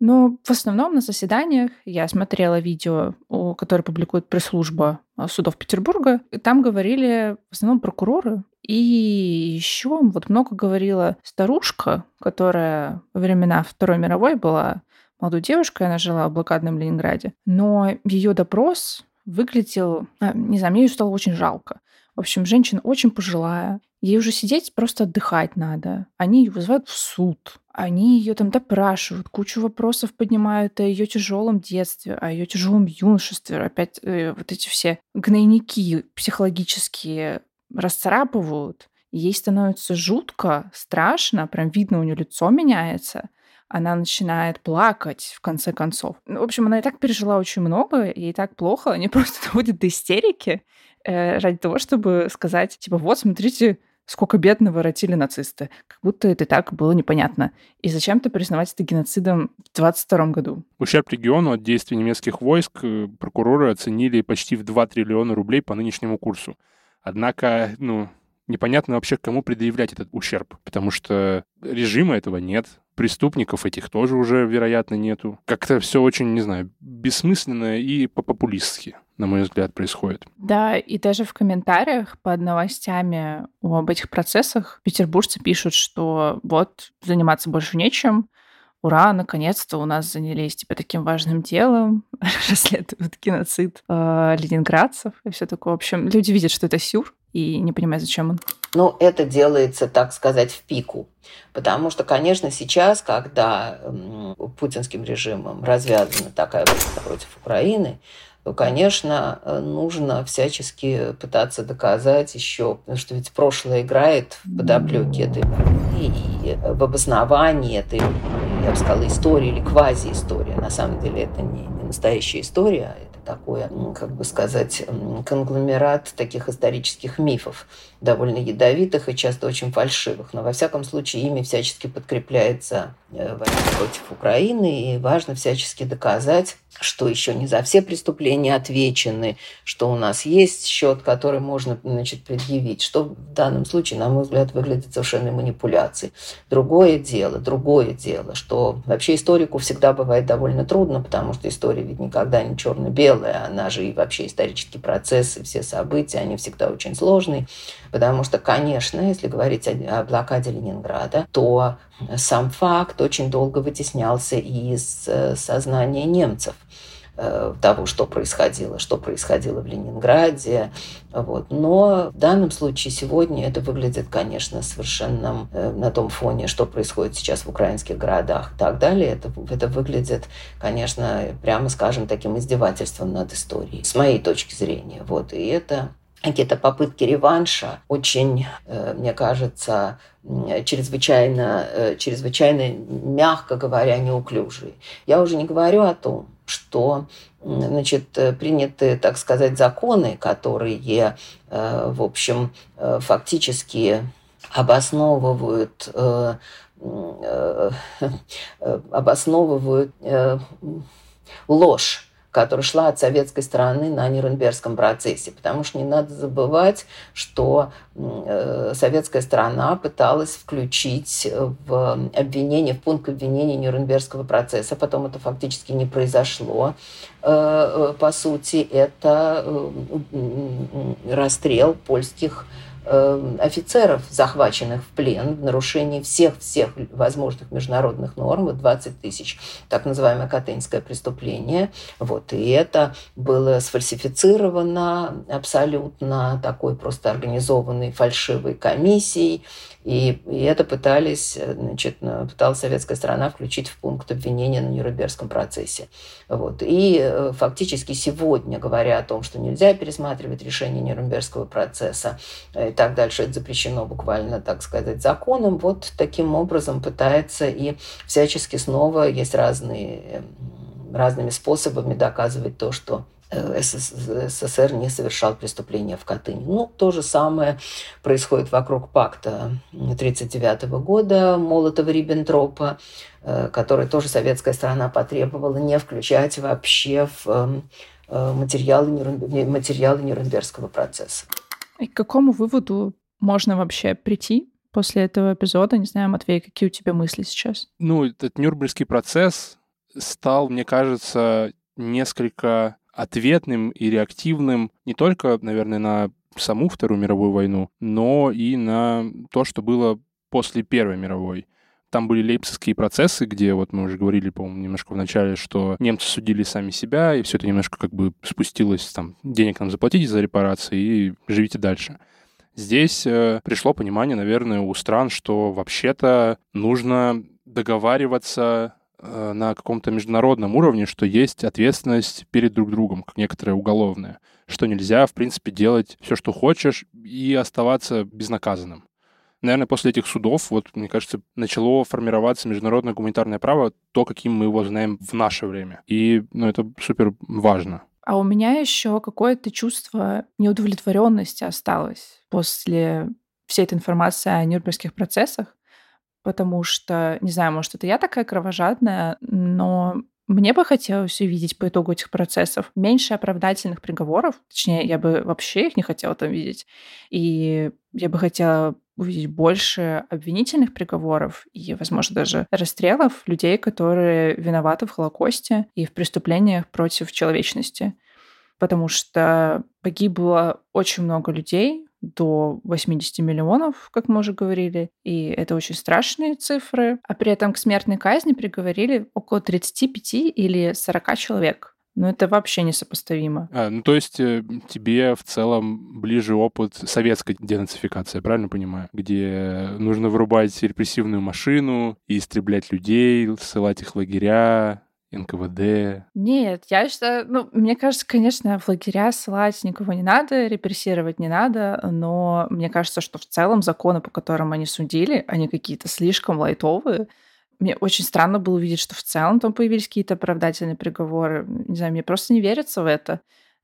Но в основном на заседаниях я смотрела видео, которое публикует пресс-служба а, судов Петербурга, и там говорили в основном прокуроры. И еще вот много говорила старушка, которая во времена Второй мировой была молодой девушкой, она жила в блокадном Ленинграде. Но ее допрос выглядел, а, не знаю, мне ее стало очень жалко. В общем, женщина очень пожилая, ей уже сидеть, просто отдыхать надо. Они ее вызывают в суд. Они ее там допрашивают, кучу вопросов поднимают о ее тяжелом детстве, о ее тяжелом юношестве. Опять э, вот эти все гнойники психологические расцарапывают. Ей становится жутко, страшно, прям видно, у нее лицо меняется она начинает плакать в конце концов. Ну, в общем, она и так пережила очень много, ей так плохо, они просто доводят до истерики э, ради того, чтобы сказать, типа, вот, смотрите, сколько бед наворотили нацисты. Как будто это так было непонятно. И зачем-то признавать это геноцидом в 22 году. Ущерб региону от действий немецких войск э, прокуроры оценили почти в 2 триллиона рублей по нынешнему курсу. Однако, ну, непонятно вообще, кому предъявлять этот ущерб, потому что режима этого нет, преступников этих тоже уже, вероятно, нету. Как-то все очень, не знаю, бессмысленно и по-популистски, на мой взгляд, происходит. Да, и даже в комментариях под новостями об этих процессах петербуржцы пишут, что вот заниматься больше нечем, ура, наконец-то у нас занялись типа таким важным делом, расследуют геноцид э, ленинградцев и все такое. В общем, люди видят, что это сюр, и не понимают, зачем он. Ну, это делается, так сказать, в пику. Потому что, конечно, сейчас, когда путинским режимом развязана такая война против Украины, конечно, нужно всячески пытаться доказать еще, потому что ведь прошлое играет в подоплеке этой и в обосновании этой, я бы сказала, истории или квази-истории. На самом деле это не, не настоящая история, а такое, как бы сказать, конгломерат таких исторических мифов, довольно ядовитых и часто очень фальшивых. Но, во всяком случае, ими всячески подкрепляется э, война против Украины, и важно всячески доказать, что еще не за все преступления отвечены, что у нас есть счет, который можно значит, предъявить, что в данном случае, на мой взгляд, выглядит совершенно манипуляцией. Другое дело, другое дело, что вообще историку всегда бывает довольно трудно, потому что история ведь никогда не черно-белая, она же и вообще исторический процесс, и все события, они всегда очень сложные, потому что, конечно, если говорить о, о блокаде Ленинграда, то сам факт очень долго вытеснялся из э, сознания немцев – Э, того, что происходило, что происходило в Ленинграде. Вот. Но в данном случае сегодня это выглядит, конечно, совершенно э, на том фоне, что происходит сейчас в украинских городах и так далее. Это, это выглядит, конечно, прямо скажем, таким издевательством над историей, с моей точки зрения. Вот. И это какие-то попытки реванша очень, э, мне кажется, чрезвычайно, чрезвычайно, мягко говоря, неуклюжие. Я уже не говорю о том, что значит, приняты, так сказать, законы, которые, э, в общем, э, фактически обосновывают э, обосновывают ложь которая шла от советской стороны на Нюрнбергском процессе. Потому что не надо забывать, что э, советская сторона пыталась включить в обвинение, в пункт обвинения Нюрнбергского процесса. Потом это фактически не произошло. Э, э, по сути, это расстрел польских Эм, офицеров, захваченных в плен в нарушении всех-всех возможных международных норм, вот 20 тысяч, так называемое Катынское преступление. Вот, и это было сфальсифицировано абсолютно такой просто организованной фальшивой комиссией, и, и это пытались, значит, пыталась советская страна включить в пункт обвинения на Нюрнбергском процессе. Вот. И э, фактически сегодня, говоря о том, что нельзя пересматривать решение Нюрнбергского процесса э, и так дальше, это запрещено буквально, так сказать, законом, вот таким образом пытается и всячески снова есть разные, разными способами доказывать то, что Э, СССР не совершал преступления в Катыни. Ну, то же самое происходит вокруг пакта 1939 года Молотова-Риббентропа, э, который тоже советская страна потребовала не включать вообще в э, материалы, материалы Нюрнбергского процесса. И к какому выводу можно вообще прийти после этого эпизода? Не знаю, Матвей, какие у тебя мысли сейчас? Ну, этот Нюрнбергский процесс стал, мне кажется, несколько ответным и реактивным не только, наверное, на саму Вторую мировую войну, но и на то, что было после Первой мировой. Там были лейпцигские процессы, где, вот мы уже говорили, по-моему, немножко в начале, что немцы судили сами себя, и все это немножко как бы спустилось, там, денег нам заплатите за репарации и живите дальше. Здесь э, пришло понимание, наверное, у стран, что вообще-то нужно договариваться на каком-то международном уровне, что есть ответственность перед друг другом, как некоторая уголовная, что нельзя, в принципе, делать все, что хочешь, и оставаться безнаказанным. Наверное, после этих судов, вот, мне кажется, начало формироваться международное гуманитарное право, то, каким мы его знаем в наше время. И ну, это супер важно. А у меня еще какое-то чувство неудовлетворенности осталось после всей этой информации о Нюрнбергских процессах потому что, не знаю, может, это я такая кровожадная, но мне бы хотелось увидеть по итогу этих процессов меньше оправдательных приговоров. Точнее, я бы вообще их не хотела там видеть. И я бы хотела увидеть больше обвинительных приговоров и, возможно, даже расстрелов людей, которые виноваты в Холокосте и в преступлениях против человечности. Потому что погибло очень много людей, до 80 миллионов, как мы уже говорили, и это очень страшные цифры. А при этом к смертной казни приговорили около 35 или 40 человек. Ну, это вообще несопоставимо. А, ну, то есть э, тебе в целом ближе опыт советской денацификации, правильно понимаю? Где нужно вырубать репрессивную машину и истреблять людей, ссылать их в лагеря, НКВД? Нет, я считаю, ну, мне кажется, конечно, в лагеря ссылать никого не надо, репрессировать не надо, но мне кажется, что в целом законы, по которым они судили, они какие-то слишком лайтовые. Мне очень странно было увидеть, что в целом там появились какие-то оправдательные приговоры. Не знаю, мне просто не верится в это.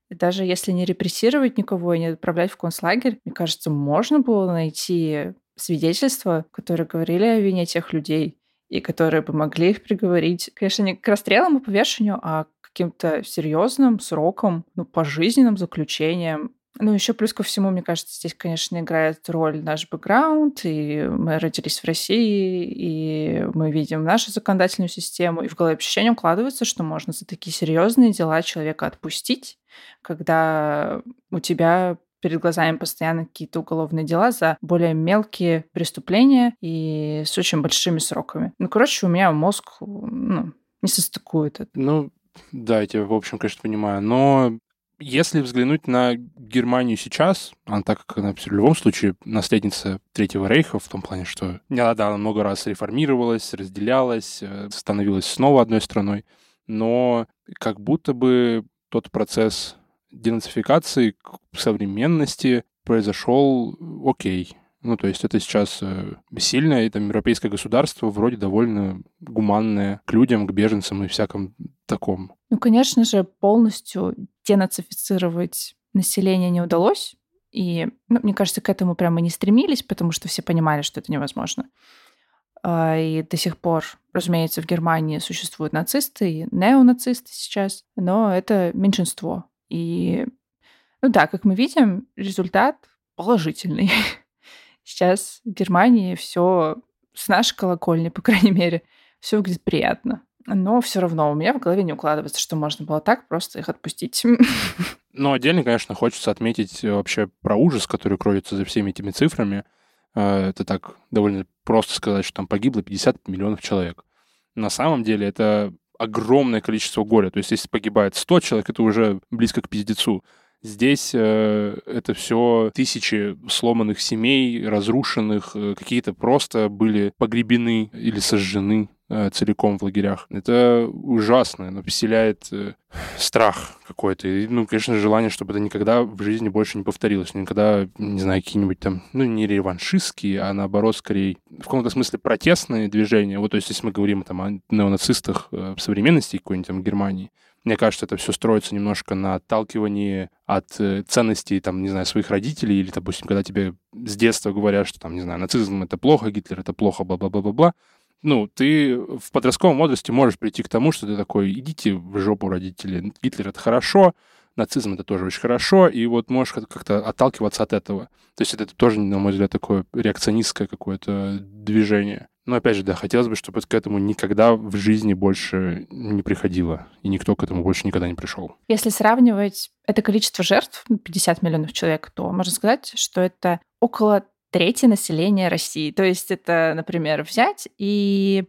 И даже если не репрессировать никого и не отправлять в концлагерь, мне кажется, можно было найти свидетельства, которые говорили о вине тех людей и которые бы могли их приговорить, конечно, не к расстрелам и повешению, а к каким-то серьезным срокам, ну, пожизненным заключением. Ну, еще плюс ко всему, мне кажется, здесь, конечно, играет роль наш бэкграунд, и мы родились в России, и мы видим нашу законодательную систему, и в голове ощущение укладывается, что можно за такие серьезные дела человека отпустить, когда у тебя перед глазами постоянно какие-то уголовные дела за более мелкие преступления и с очень большими сроками. Ну, короче, у меня мозг ну, не состыкует это. Ну, да, я тебя, в общем, конечно, понимаю. Но если взглянуть на Германию сейчас, она так как она в любом случае наследница Третьего Рейха, в том плане, что да, да, она много раз реформировалась, разделялась, э, становилась снова одной страной, но как будто бы тот процесс денацификации к современности произошел окей. Ну, то есть это сейчас э, сильное там, европейское государство, вроде довольно гуманное к людям, к беженцам и всяком таком. Ну, конечно же, полностью денацифицировать население не удалось. И, ну, мне кажется, к этому прямо не стремились, потому что все понимали, что это невозможно. А, и до сих пор, разумеется, в Германии существуют нацисты и неонацисты сейчас, но это меньшинство. И, ну да, как мы видим, результат положительный. Сейчас в Германии все с нашей колокольни, по крайней мере, все выглядит приятно. Но все равно у меня в голове не укладывается, что можно было так просто их отпустить. Ну, отдельно, конечно, хочется отметить э, вообще про ужас, который кроется за всеми этими цифрами. Э, это так довольно просто сказать, что там погибло 50 миллионов человек. На самом деле это огромное количество горя. То есть если погибает 100 человек, это уже близко к пиздецу. Здесь э, это все тысячи сломанных семей, разрушенных, э, какие-то просто были погребены или сожжены целиком в лагерях. Это ужасно, но вселяет э, страх какой-то. И, ну, конечно, желание, чтобы это никогда в жизни больше не повторилось. Никогда, не знаю, какие-нибудь там, ну, не реваншистские, а наоборот, скорее, в каком-то смысле протестные движения. Вот, то есть, если мы говорим там о неонацистах э, в современности какой-нибудь там Германии, мне кажется, это все строится немножко на отталкивании от э, ценностей, там, не знаю, своих родителей, или, допустим, когда тебе с детства говорят, что, там, не знаю, нацизм — это плохо, Гитлер — это плохо, бла-бла-бла-бла-бла, ну, ты в подростковом возрасте можешь прийти к тому, что ты такой, идите в жопу, родители, Гитлер — это хорошо, нацизм — это тоже очень хорошо, и вот можешь как-то отталкиваться от этого. То есть это тоже, на мой взгляд, такое реакционистское какое-то движение. Но опять же, да, хотелось бы, чтобы к этому никогда в жизни больше не приходило, и никто к этому больше никогда не пришел. Если сравнивать это количество жертв, 50 ну, миллионов человек, то можно сказать, что это около трети населения России. То есть это, например, взять и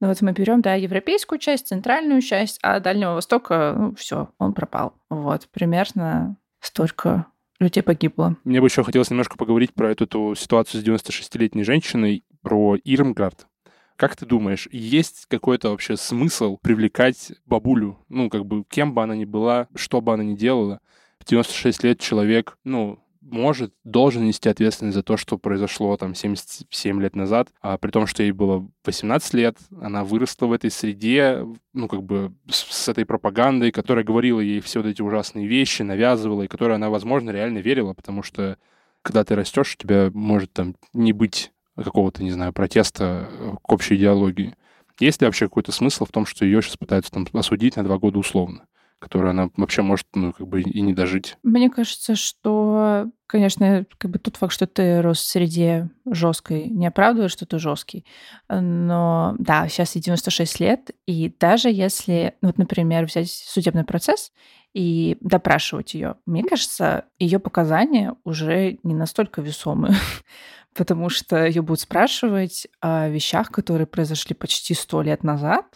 ну вот мы берем, да, европейскую часть, центральную часть, а Дальнего Востока, ну, все, он пропал. Вот, примерно столько людей погибло. Мне бы еще хотелось немножко поговорить про эту, эту ситуацию с 96-летней женщиной, про Ирмгард. Как ты думаешь, есть какой-то вообще смысл привлекать бабулю? Ну, как бы, кем бы она ни была, что бы она ни делала, в 96 лет человек, ну, может, должен нести ответственность за то, что произошло там 77 лет назад, а при том, что ей было 18 лет, она выросла в этой среде, ну, как бы с, с этой пропагандой, которая говорила ей все вот эти ужасные вещи, навязывала, и которой она, возможно, реально верила, потому что когда ты растешь, у тебя может там не быть какого-то, не знаю, протеста к общей идеологии. Есть ли вообще какой-то смысл в том, что ее сейчас пытаются там осудить на два года условно? Которую она вообще может, ну, как бы и не дожить. Мне кажется, что, конечно, как бы тот факт, что ты рос в среде жесткой, не оправдывает, что ты жесткий. Но да, сейчас ей 96 лет, и даже если, ну, вот, например, взять судебный процесс и допрашивать ее, мне кажется, ее показания уже не настолько весомые потому что ее будут спрашивать о вещах, которые произошли почти сто лет назад.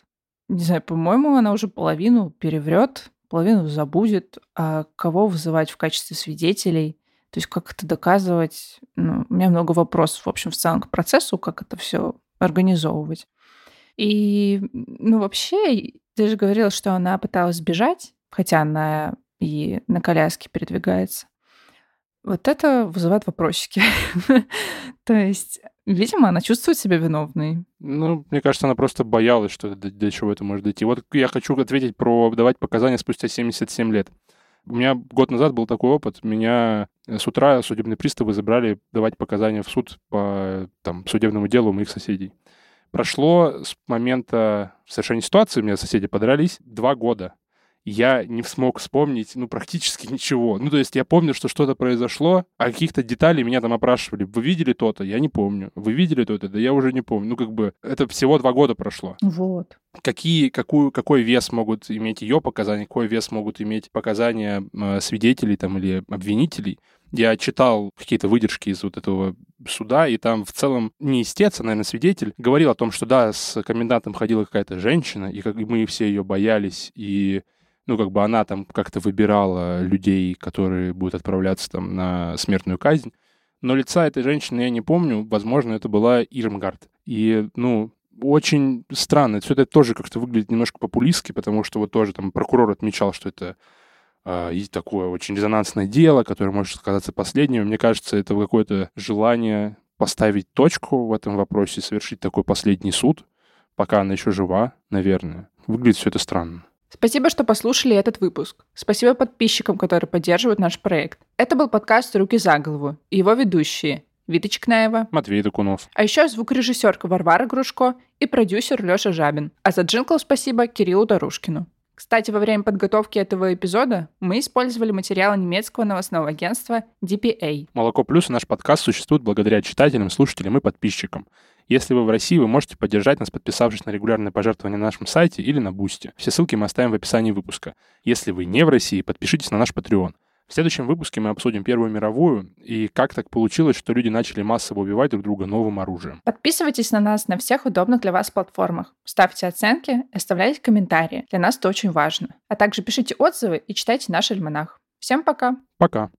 Не знаю, по-моему, она уже половину переврет половину забудет, а кого вызывать в качестве свидетелей, то есть как это доказывать. Ну, у меня много вопросов, в общем, в целом к процессу, как это все организовывать. И, ну, вообще, ты же говорила, что она пыталась сбежать, хотя она и на коляске передвигается. Вот это вызывает вопросики. То есть, видимо, она чувствует себя виновной. Ну, мне кажется, она просто боялась, что до, до чего это может дойти. Вот я хочу ответить про давать показания спустя 77 лет. У меня год назад был такой опыт. Меня с утра судебные приставы забрали давать показания в суд по там, судебному делу моих соседей. Прошло с момента совершения ситуации, у меня соседи подрались, два года. Я не смог вспомнить, ну, практически ничего. Ну, то есть я помню, что что-то произошло, а каких-то деталей меня там опрашивали. Вы видели то-то? Я не помню. Вы видели то-то? Да я уже не помню. Ну, как бы, это всего два года прошло. Вот. Какие, какую, какой вес могут иметь ее показания, какой вес могут иметь показания э, свидетелей там или обвинителей? Я читал какие-то выдержки из вот этого суда, и там в целом не истец, а, наверное, свидетель, говорил о том, что да, с комендантом ходила какая-то женщина, и как и мы все ее боялись, и ну, как бы она там как-то выбирала людей, которые будут отправляться там на смертную казнь. Но лица этой женщины я не помню. Возможно, это была Ирмгард. И, ну, очень странно. Все это тоже как-то выглядит немножко популистски, потому что вот тоже там прокурор отмечал, что это э, есть такое очень резонансное дело, которое может сказаться последним. Мне кажется, это какое-то желание поставить точку в этом вопросе, совершить такой последний суд, пока она еще жива, наверное. Выглядит все это странно. Спасибо, что послушали этот выпуск. Спасибо подписчикам, которые поддерживают наш проект. Это был подкаст «Руки за голову» и его ведущие Вита Чекнаева, Матвей Докунов. А еще звукорежиссерка Варвара Грушко и продюсер Леша Жабин. А за джингл спасибо Кириллу Дорушкину. Кстати, во время подготовки этого эпизода мы использовали материалы немецкого новостного агентства DPA. «Молоко плюс» и наш подкаст существует благодаря читателям, слушателям и подписчикам. Если вы в России, вы можете поддержать нас, подписавшись на регулярные пожертвования на нашем сайте или на Бусти. Все ссылки мы оставим в описании выпуска. Если вы не в России, подпишитесь на наш Patreon. В следующем выпуске мы обсудим Первую мировую и как так получилось, что люди начали массово убивать друг друга новым оружием. Подписывайтесь на нас на всех удобных для вас платформах. Ставьте оценки, оставляйте комментарии. Для нас это очень важно. А также пишите отзывы и читайте наш альманах. Всем пока! Пока!